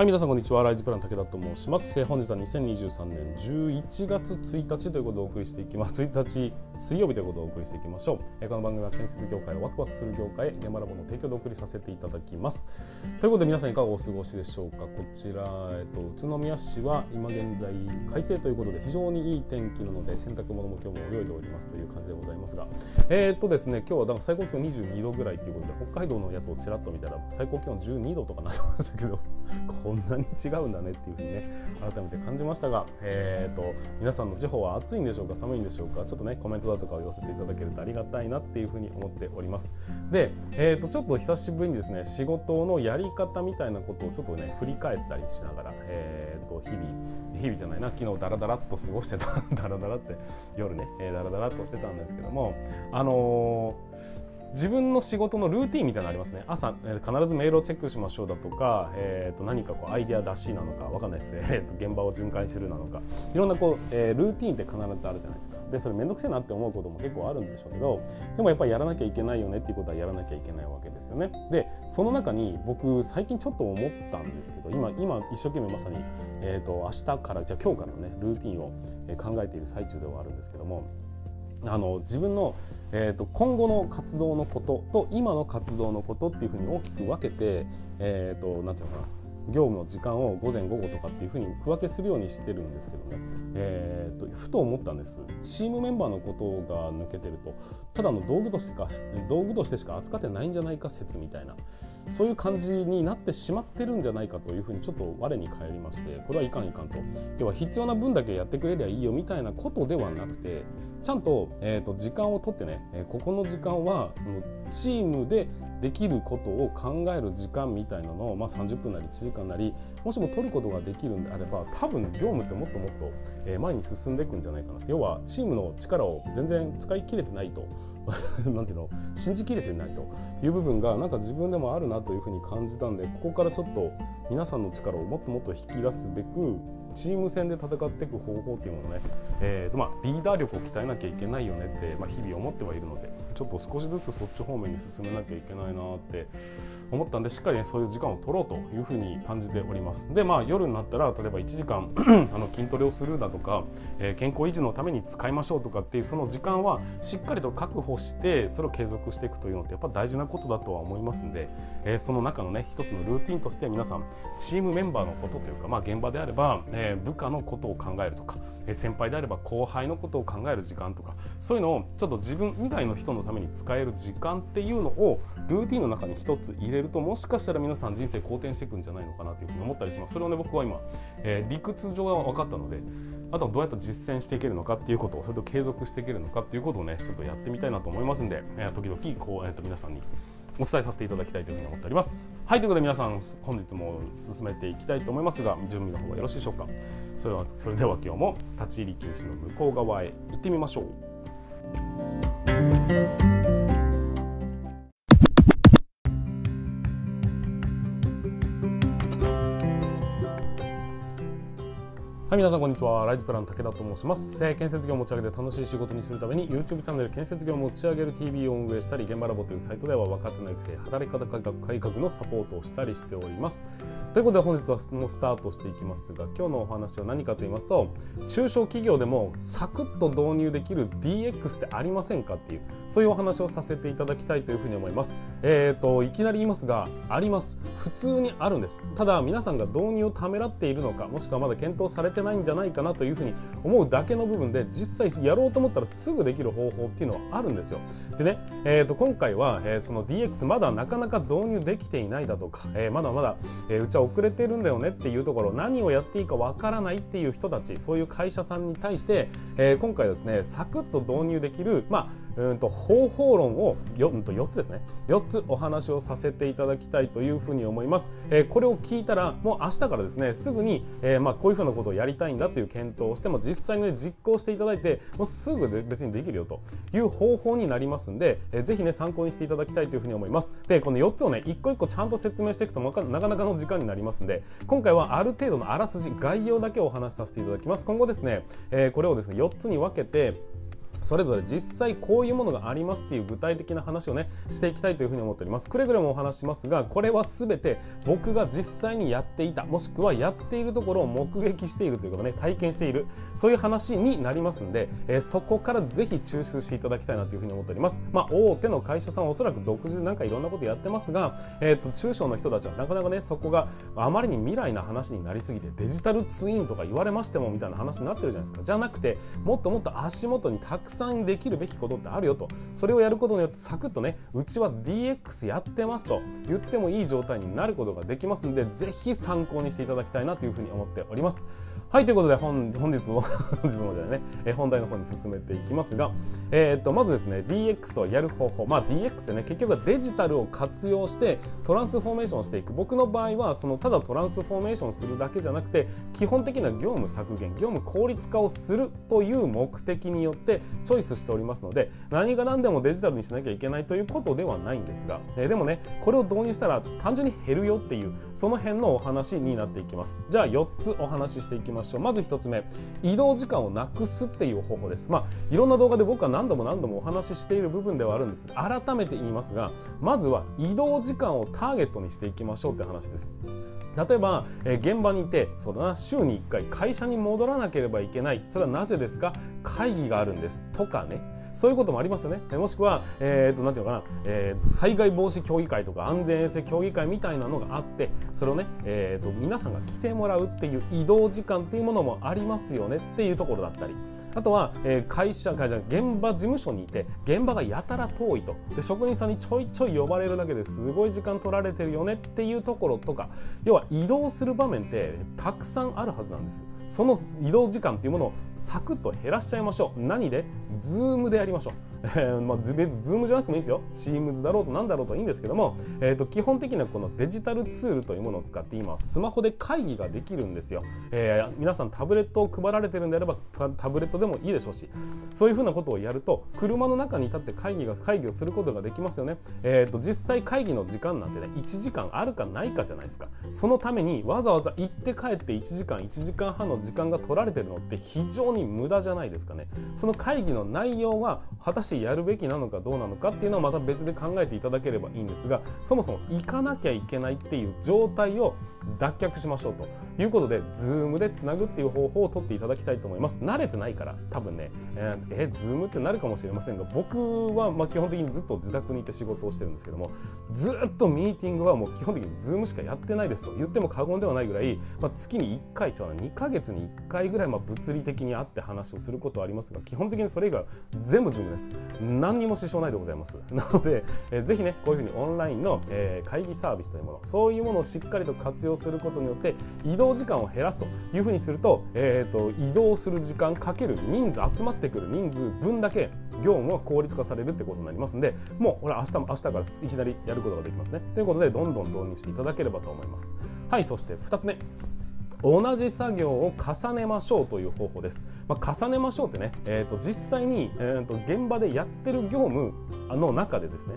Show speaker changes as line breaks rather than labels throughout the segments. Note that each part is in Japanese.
はい皆さんこんにちは。ライズプラン武田と申します。本日は2023年11月1日ということでお送りしていきます。1日水曜日ということでお送りしていきましょう。この番組は建設業界をワクワクする業界へ現場ラボの提供でお送りさせていただきます。ということで皆さんいかがお過ごしでしょうか？こちら、えっと、宇都宮市は今現在快晴ということで非常にいい天気なので洗濯物も今日も泳いでおります。という感じでございますが。えー、っとですね今日は最高気温22度ぐらいということで北海道のやつをちらっと見たら最高気温12度とかなってましたけどこんなに違うんだねっていうふうにね改めて感じましたが、えーと、皆さんの地方は暑いんでしょうか寒いんでしょうかちょっとねコメントだとかを寄せていただけるとありがたいなっていうふうに思っております。で、えーと、ちょっと久しぶりにですね仕事のやり方みたいなことをちょっとね振り返ったりしながら、えーと、日々日々じゃないな昨日ダラダラっと過ごしてた ダラダラって夜ね、え、ダラダラっとしてたんですけどもあのー自分の仕事のルーティンみたいなのありますね。朝、え、必ずメールをチェックしましょうだとか、えー、と何かこうアイデア出しなのかわかんないです、えー、と現場を巡回するなのか。いろんなこう、えー、ルーティンって必ずあるじゃないですか。でそれ面倒くせえなって思うことも結構あるんでしょうけどでもやっぱりやらなきゃいけないよねっていうことはやらなきゃいけないわけですよね。でその中に僕最近ちょっと思ったんですけど今今一生懸命まさに、えー、と明日からじゃあ今日からのねルーティンを考えている最中ではあるんですけどもあの自分の、えーと、今後の活動のことと今の活動のことっていうふうに大きく分けて、えーと、なんていうのかな。業務の時間を午前午後とかっていうふうに区分けするようにしてるんですけどね、えーと、ふと思ったんです。チームメンバーのことが抜けてると。ただの道具としてか道具としてしか扱ってないんじゃないか説みたいな。そういう感じになってしまってるんじゃないかというふうにちょっと我に返りましてこれはいかんいかんと。要は必要な分だけやってくれりゃいいよみたいなことではなくてちゃんと,、えーと、時間をとってね、えここの時間はそのチームでできることを考える時間みたいなのを、まあ、30分なり1時間なりもしも取ることができるんであれば多分業務ってもっともっと、え前に進んでいくんじゃないかな。要はチームの力を全然使い切れてないと。なんていうの？信じきれてないと。いう部分がなんか自分でもあるなというふうに感じたんでここからちょっと皆さんの力をもっともっと引き出すべくチーム戦で戦っていく方法っていうものをね、えーまあ、リーダー力を鍛えなきゃいけないよねって、まあ、日々思ってはいるのでちょっと少しずつそっち方面に進めなきゃいけないなって思ったんでしっかり、ね、そういう時間を取ろうというふうに感じております。でまあ夜になったら例えば1時間 あの筋トレをするだとか、えー、健康維持のために使いましょうとかっていうその時間はしっかりと確保してそれを継続していくというのってやっぱ大事なことだとは思いますんで、えー、その中のね一つのルーティンとして皆さんチームメンバーのことというか、まあ、現場であれば、えー、部下のことを考えるとか、先輩であれば後輩のことを考える時間とかそういうのをちょっと自分以外の人のために使える時間っていうのをルーティンの中に一つ入れるともしかしたら皆さん人生好転していくんじゃないのかなというふうに思ったりします。それをね僕は今、えー、理屈上は分かったのであとはどうやって実践していけるのかっていうことをそれと継続していけるのかっていうことをねちょっとやってみたいなと思いますんで、えー、時々こう、えー、と皆さんにお伝えさせていただきたいというふうに思っております。はいということで皆さん本日も進めていきたいと思いますが準備の方はよろしいでしょうか？それはそれでは今日も立ち入り禁止の向こう側へ行ってみましょう。皆さんこんにちは。ライズプラン武田と申します。建設業を持ち上げて楽しい仕事にするために YouTube チャンネル建設業を持ち上げる TV を運営したり、現場ラボというサイトでは若手の育成、働き方改革のサポートをしたりしております。ということで本日はもうスタートしていきますが、今日のお話は何かと言いますと、中小企業でもサクッと導入できる DX ってありませんかっていう、そういうお話をさせていただきたいというふうに思います。えっ、ー、と、いきなり言いますが、あります。普通にあるんです。ただ皆さんが導入をためらっているのか、もしくはまだ検討されてないないんじゃないかなというふうに思うだけの部分で実際やろうと思ったらすぐできる方法っていうのはあるんですよ。でね、えー、と今回は、えー、その DX まだなかなか導入できていないだとか、えー、まだまだ、えー、うちは遅れてるんだよねっていうところ何をやっていいかわからないっていう人たちそういう会社さんに対して、えー、今回はですねサクッと導入できる、まあ、うんと方法論を 4, うんと4つですね4つお話をさせていただきたいというふうに思います。えー、これを聞いたらもう明日からですねすぐに、えーまあ、こういうふうなことをやりたいんだという検討をしても実際に、ね、実行していただいてもうすぐで別にできるよという方法になりますんで、えー、ぜひね参考にしていただきたいというふうに思います。でこの4つをね一個一個ちゃんと説明していくとなかなかの時間になりますんで今回はある程度のあらすじ概要だけお話しさせていただきます。今後ですね、え、これをですね4つに分けてそれぞれ実際こういうものがありますっていう具体的な話をねしていきたいというふうに思っております。くれぐれもお話しますがこれは全て僕が実際にやっていたもしくはやっているところを目撃しているということね体験しているそういう話になりますんで、えー、そこからぜひ抽出していただきたいなというふうに思っております。まあ大手の会社さんはおそらく独自でなんかいろんなことやってますが、えーと、中小の人たちはなかなかねそこがあまりに未来な話になりすぎてデジタルツインとか言われましてもみたいな話になってるじゃないですか。じゃなくてもっともっと足元にたくさんできるべきことってあるよと。それをやることによってサクッとねうちは DX やってますと言ってもいい状態になることができますんで是非参考にしていただきたいなというふうに思っております。はいということで本本日も 本日もじゃね、え本題の方に進めていきますが、えー、っとまずですね DX をやる方法。まあ DX でね結局はデジタルを活用してトランスフォーメーションしていく。僕の場合はそのただトランスフォーメーションするだけじゃなくて基本的な業務削減業務効率化をするという目的によってチョイスしておりますので何が何でもデジタルにしなきゃいけないということではないんですが、えー、でもねこれを導入したら単純に減るよっていうその辺のお話になっていきます。じゃあ4つお話ししていきまましょうまず1つ目移動時間をなくすっていう方法です。まあいろんな動画で僕は何度も何度もお話ししている部分ではあるんです。が改めて言いますがまずは移動時間をターゲットにしていきましょうって話です。例えば、え、現場にいてそうだな週に1回会社に戻らなければいけない。それはなぜですか？会議があるんです。とかね。そういうこともありますよね。もしくは、えーと、なんていうのかな、えー、災害防止協議会とか安全衛生協議会みたいなのがあってそれをね、えーと、皆さんが来てもらうっていう移動時間っていうものもありますよね。っていうところだったり。あとは、えー、会社会社現場事務所にいて現場がやたら遠いと。で職人さんにちょいちょい呼ばれるだけですごい時間取られてるよねっていうところとか。要は移動する場面ってたくさんあるはずなんです。その移動時間っていうものをサクッと減らしちゃいましょう。何で？ Zoom でやりましょう。まあ、 Zoom じゃなくてもいいですよ。 Teams だろうと何だろうといいんですけども、えーと、基本的なこのデジタルツールというものを使って今スマホで会議ができるんですよ。えー、皆さんタブレットを配られてるんであればタブレットでもいいでしょうしそういうふうなことをやると車の中に立って会議が会議をすることができますよね。えーと、実際会議の時間なんてね1時間あるかないかじゃないですか。そのためにわざわざ行って帰って1時間1時間半の時間が取られてるのって非常に無駄じゃないですかね。その会議の内容は果たしてやるべきなのかどうなのかっていうのはまた別で考えていただければいいんですがそもそも行かなきゃいけないっていう状態を脱却しましょうということで Zoom でつなぐっていう方法をとっていただきたいと思います慣れてないから多分ねえー、え Zoom ってなるかもしれませんが僕はま基本的にずっと自宅にいて仕事をしてるんですけどもずっとミーティングはもう基本的に Zoom しかやってないですと言っても過言ではないぐらい、まあ、月に1回ちょうど2ヶ月に1回ぐらいま物理的に会って話をすることはありますが基本的にそれ以外は全部 Zoom です何にも支障ないでございます。なので、えー、ぜひねこういうふうにオンラインの、えー、会議サービスというものそういうものをしっかりと活用することによって移動時間を減らすというふうにすると,、えーと、移動する時間かける人数集まってくる人数分だけ業務は効率化されるってことになりますんでもうほら明日も明日からいきなりやることができますね。ということでどんどん導入していただければと思います。はいそして2つ目。同じ作業を重ねましょうという方法です。まあ、重ねましょうってね、えーと、実際に、えーと現場でやってる業務の中でですね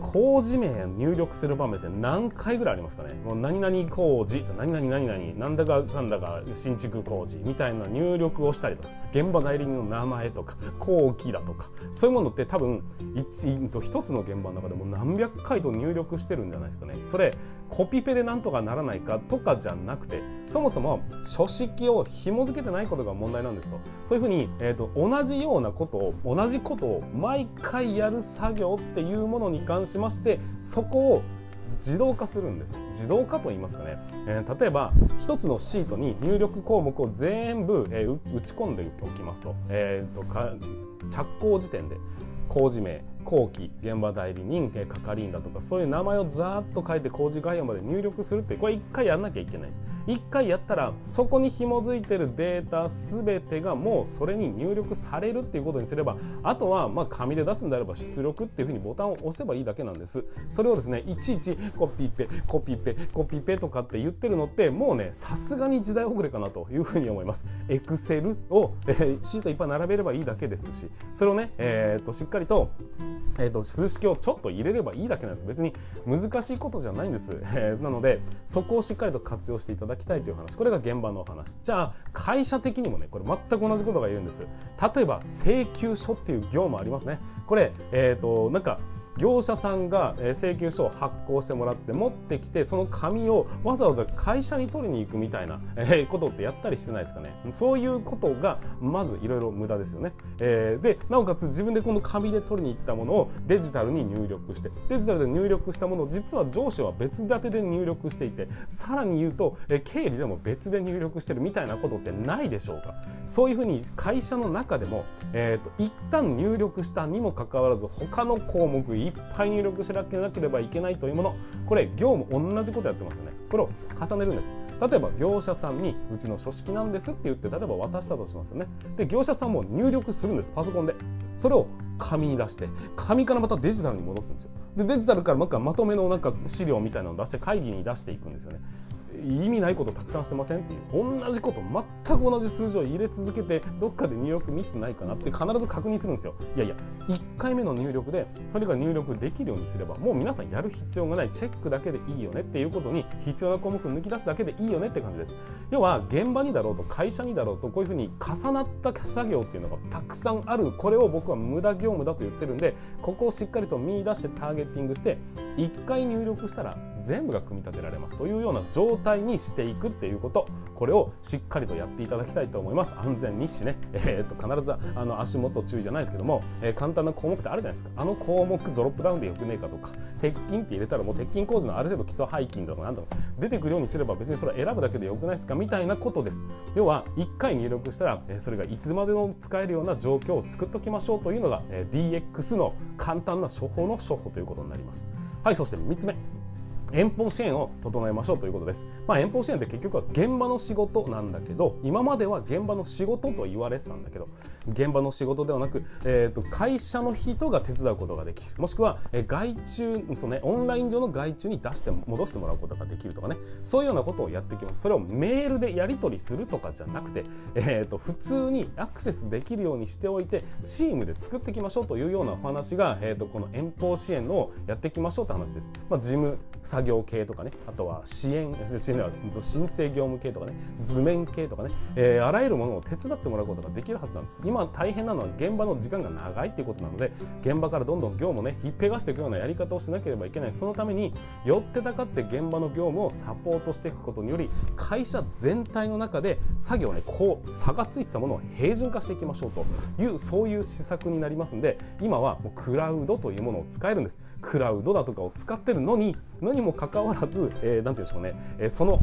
工事名入力する場面って何回ぐらいありますかね？もう何々工事何々何々なんだかかんだか新築工事みたいな入力をしたりとか現場代理人の名前とか後期だとかそういうものって多分一と一つの現場の中でも何百回と入力してるんじゃないですかね。それコピペでなんとかならないかとかじゃなくてそもそも書式を紐付けてないことが問題なんですと。そういうふうに、えーと同じようなことを同じことを毎回やる作業っていうものに関しましてそこを自動化するんです。自動化と言いますかね、えー、例えば1つのシートに入力項目を全部、えー、打ち込んでおきますと,、えーと、と着工時点で。工事名。後期現場代理人係員だとかそういう名前をざーっと書いて工事概要まで入力するってこれ1回やんなきゃいけないです。1回やったらそこに紐づいてるデータ全てがもうそれに入力されるっていうことにすればあとはまあ紙で出すんであれば出力っていうふうにボタンを押せばいいだけなんです。それをですねいちいちコピペコピペコピペとかって言ってるのってもうねさすがに時代遅れかなというふうに思います。エクセルを、えー、シートいっぱい並べればいいだけですしそれをね、えー、っとしっかりとえーと、数式をちょっと入れればいいだけなんです。別に難しいことじゃないんです、えー、なのでそこをしっかりと活用していただきたいという話。これが現場のお話。じゃあ会社的にもねこれ全く同じことが言えるんです。例えば請求書っていう業務ありますね。これえっ、ー、となんか業者さんが請求書を発行してもらって持ってきてその紙をわざわざ会社に取りに行くみたいなことってやったりしてないですかね。そういうことがまずいろいろ無駄ですよね、えー、でなおかつ自分でこの紙で取りに行ったものをデジタルに入力してデジタルで入力したものを実は上司は別立てで入力していてさらに言うと経理でも別で入力してるみたいなことってないでしょうか。そういうふうに会社の中でも、えーと、一旦入力したにもかかわらず他の項目いっぱい入力しなければいけないというもの。これ業務同じことやってますよね。これを重ねるんです。例えば業者さんにうちの書式なんですって言って例えば渡したとしますよね。で業者さんも入力するんですパソコンで。それを紙に出して紙からまたデジタルに戻すんですよ。でデジタルからまたまとめのなんか資料みたいなのを出して会議に出していくんですよね。意味ないことたくさんしてませんっていう同じこと全く同じ数字を入れ続けてどっかで入力ミスないかなって必ず確認するんですよ。いやいや1回目の入力でそれが入力できるようにすればもう皆さんやる必要がない。チェックだけでいいよねっていうことに必要な項目抜き出すだけでいいよねって感じです。要は現場にだろうと会社にだろうとこういうふうに重なった作業っていうのがたくさんある。これを僕は無駄業務だと言ってるんでここをしっかりと見出してターゲッティングして1回入力したら全部が組み立てられますというような状態にしていくっていうこと。これをしっかりとやっていただきたいと思います。安全日誌ね、えー、っと必ずあの足元注意じゃないですけども、えー、簡単な項目ってあるじゃないですか。あの項目ドロップダウンでよくねえかとか鉄筋って入れたらもう鉄筋構図のある程度基礎背筋だとかなんだろう出てくるようにすれば別にそれは選ぶだけでよくないですかみたいなことです。要は1回入力したら、それがいつまでも使えるような状況を作っておきましょうというのが、DX の簡単な処方の処方ということになります。はいそして3つ目。遠方支援を整えましょうということです。まあ、遠方支援って結局は現場の仕事なんだけど今までは現場の仕事と言われてたんだけど現場の仕事ではなく、えー、と会社の人が手伝うことができるもしくは、え外注その、ね、オンライン上の外注に出して戻してもらうことができるとかねそういうようなことをやっていきますそれをメールでやり取りするとかじゃなくて、えー、と普通にアクセスできるようにしておいてチームで作っていきましょうというようなお話が、えー、とこの遠方支援をやっていきましょうって話です。まあ、事務作業系とかねあとは支援 申請業務系とかね図面系とかね、えー、あらゆるものを手伝ってもらうことができるはずなんです。今大変なのは現場の時間が長いっていうことなので現場からどんどん業務をねひっぺがしていくようなやり方をしなければいけない。そのためによってたかって現場の業務をサポートしていくことにより会社全体の中で作業ねこう差がついてたものを平準化していきましょうというそういう施策になりますんで今はもうクラウドというものを使えるんです。クラウドだとかを使ってるのにのにももかかわらず、えー、なんていうんでしょうね、えー、その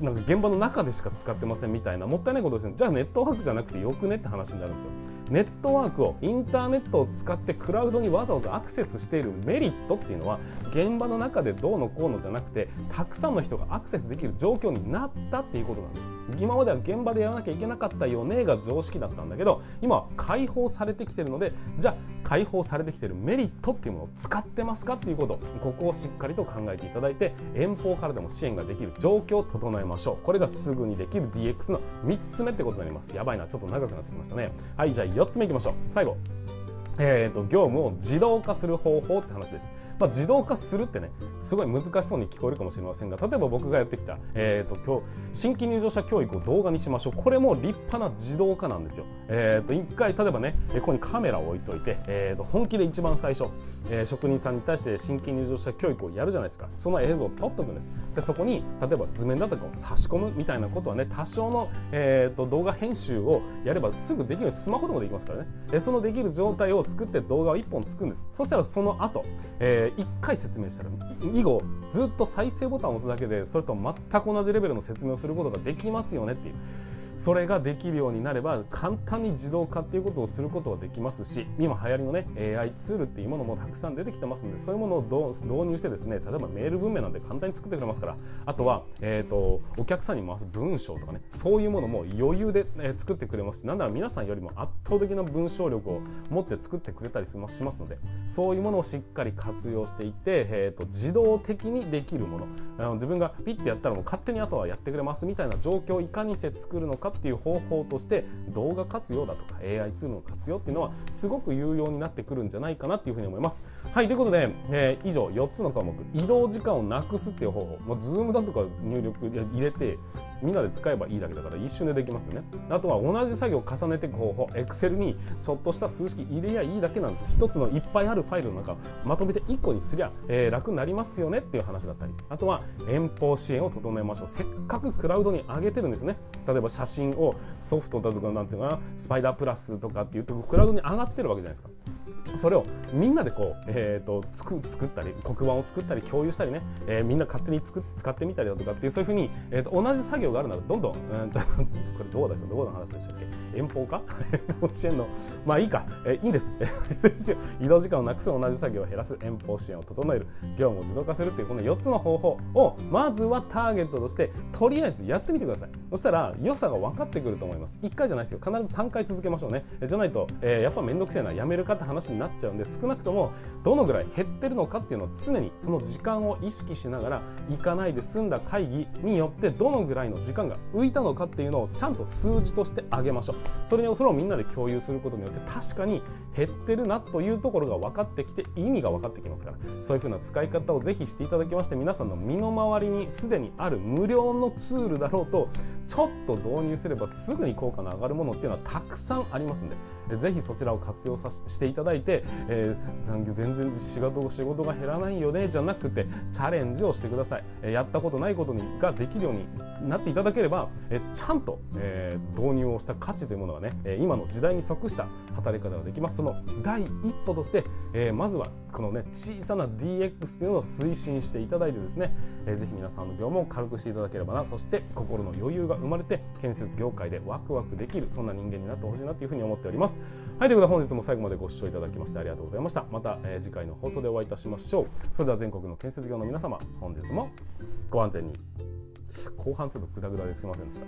なんか現場の中でしか使ってませんみたいなもったいないことですねじゃあネットワークじゃなくてよくねって話になるんですよネットワークをインターネットを使ってクラウドにわざわざアクセスしているメリットっていうのは現場の中でどうのこうのじゃなくてたくさんの人がアクセスできる状況になったっていうことなんです。今までは現場でやらなきゃいけなかったよねが常識だったんだけど今は解放されてきてるのでじゃあ解放されてきてるメリットっていうものを使ってますかっていうことここをしっかりと考えていただいて遠方からでも支援ができる状況を整えましょうこれがすぐにできる DX の3つ目ってことになります。やばいな。ちょっと長くなってきましたね。はいじゃあ4つ目いきましょう。最後。えーと、業務を自動化する方法って話です、まあ、自動化するってねすごい難しそうに聞こえるかもしれませんが例えば僕がやってきた、えーと、今日新規入場者教育を動画にしましょう。これも立派な自動化なんですよ、えーと、一回例えばねここにカメラを置いといて、えー、と本気で一番最初、えー、職人さんに対して新規入場者教育をやるじゃないですか。その映像を撮っとくんです。でそこに例えば図面だとかを差し込むみたいなことはね多少の、えー、と動画編集をやればすぐできるスマホでもできますからね。でそのできる状態を作って動画を1本作るんです。そしたらその後、えー、1回説明したら以後ずっと再生ボタンを押すだけでそれと全く同じレベルの説明をすることができますよねっていう。それができるようになれば簡単に自動化っていうことをすることはできますし今流行りのね AI ツールっていうものもたくさん出てきてますのでそういうものを導入してですね例えばメール文明なんて簡単に作ってくれますからあとは、えーと、お客さんに回す文章とかねそういうものも余裕で、え、作ってくれます。しなんなら皆さんよりも圧倒的な文章力を持って作ってくれたりしますのでそういうものをしっかり活用していって、えーと、自動的にできるもの。あの自分がピッてやったらもう勝手にあとはやってくれますみたいな状況をいかにして作るのかかっていう方法として動画活用だとか AI ツールの活用っていうのはすごく有用になってくるんじゃないかなっていうふうに思います。はいということで、えー、以上4つの項目。移動時間をなくすっていう方法、まあ、Zoom だとか入力入れてみんなで使えばいいだけだから一瞬でできますよね。あとは同じ作業を重ねていく方法。Excel にちょっとした数式入れやいいだけなんです。一つのいっぱいあるファイルの中まとめて1個にすりゃ、えー、楽になりますよねっていう話だったり。あとは遠方支援を整えましょう。せっかくクラウドに上げてるんですね。例えば写真をソフトだとかなんていうかなスパイダープラスとかっていうとクラウドに上がってるわけじゃないですか。それをみんなでこう、えーと、作作ったり黒板を作ったり共有したりね、えー、みんな勝手につく使ってみたりだとかっていうそういうふうに、えーと、同じ作業があるならどんどん、うんと これどうだどうの話でしたっけ？遠方か？遠方支援のまあいいか、えー、いいんです。移動時間をなくす同じ作業を減らす。遠方支援を整える。業務を自動化するっていうこの4つの方法をまずはターゲットとしてとりあえずやってみてください。そしたら良さが分かってくると思います。1回じゃないですよ。必ず3回続けましょうね。じゃないと、えー、やっぱ面倒くせえな。やめるかって話になっちゃうんで少なくともどのぐらい減ってるのかっていうのを常にその時間を意識しながら行かないで済んだ会議によってどのぐらいの時間が浮いたのかっていうのをちゃんと数字として上げましょう。それにそれをみんなで共有することによって確かに減ってるなというところが分かってきて意味が分かってきますから。そういうふうな使い方をぜひしていただきまして皆さんの身の回りにすでにある無料のツールだろうとちょっと導入すればすぐに効果の上がるものっていうのはたくさんありますんでぜひそちらを活用さしていただいて、えー、残業全然仕事仕事が減らないよねじゃなくてチャレンジをしてください、えー、やったことないことにができるようになっていただければ、えー、ちゃんと、えー、導入をした価値というものがね、え今の時代に即した働き方ができます。その第一歩として、えまずはこのね小さな DX というのを推進していただいてですね、えー、ぜひ皆さんの業務を軽くしていただければな。そして心の余裕が生まれて建設設業界でワクワクできるそんな人間になってほしいなというふうに思っております。はいということで本日も最後までご視聴いただきましてありがとうございました。また、えー、次回の放送でお会いいたしましょう。それでは全国の建設業の皆様本日もご安全に。後半ちょっとグダグダですいませんでした。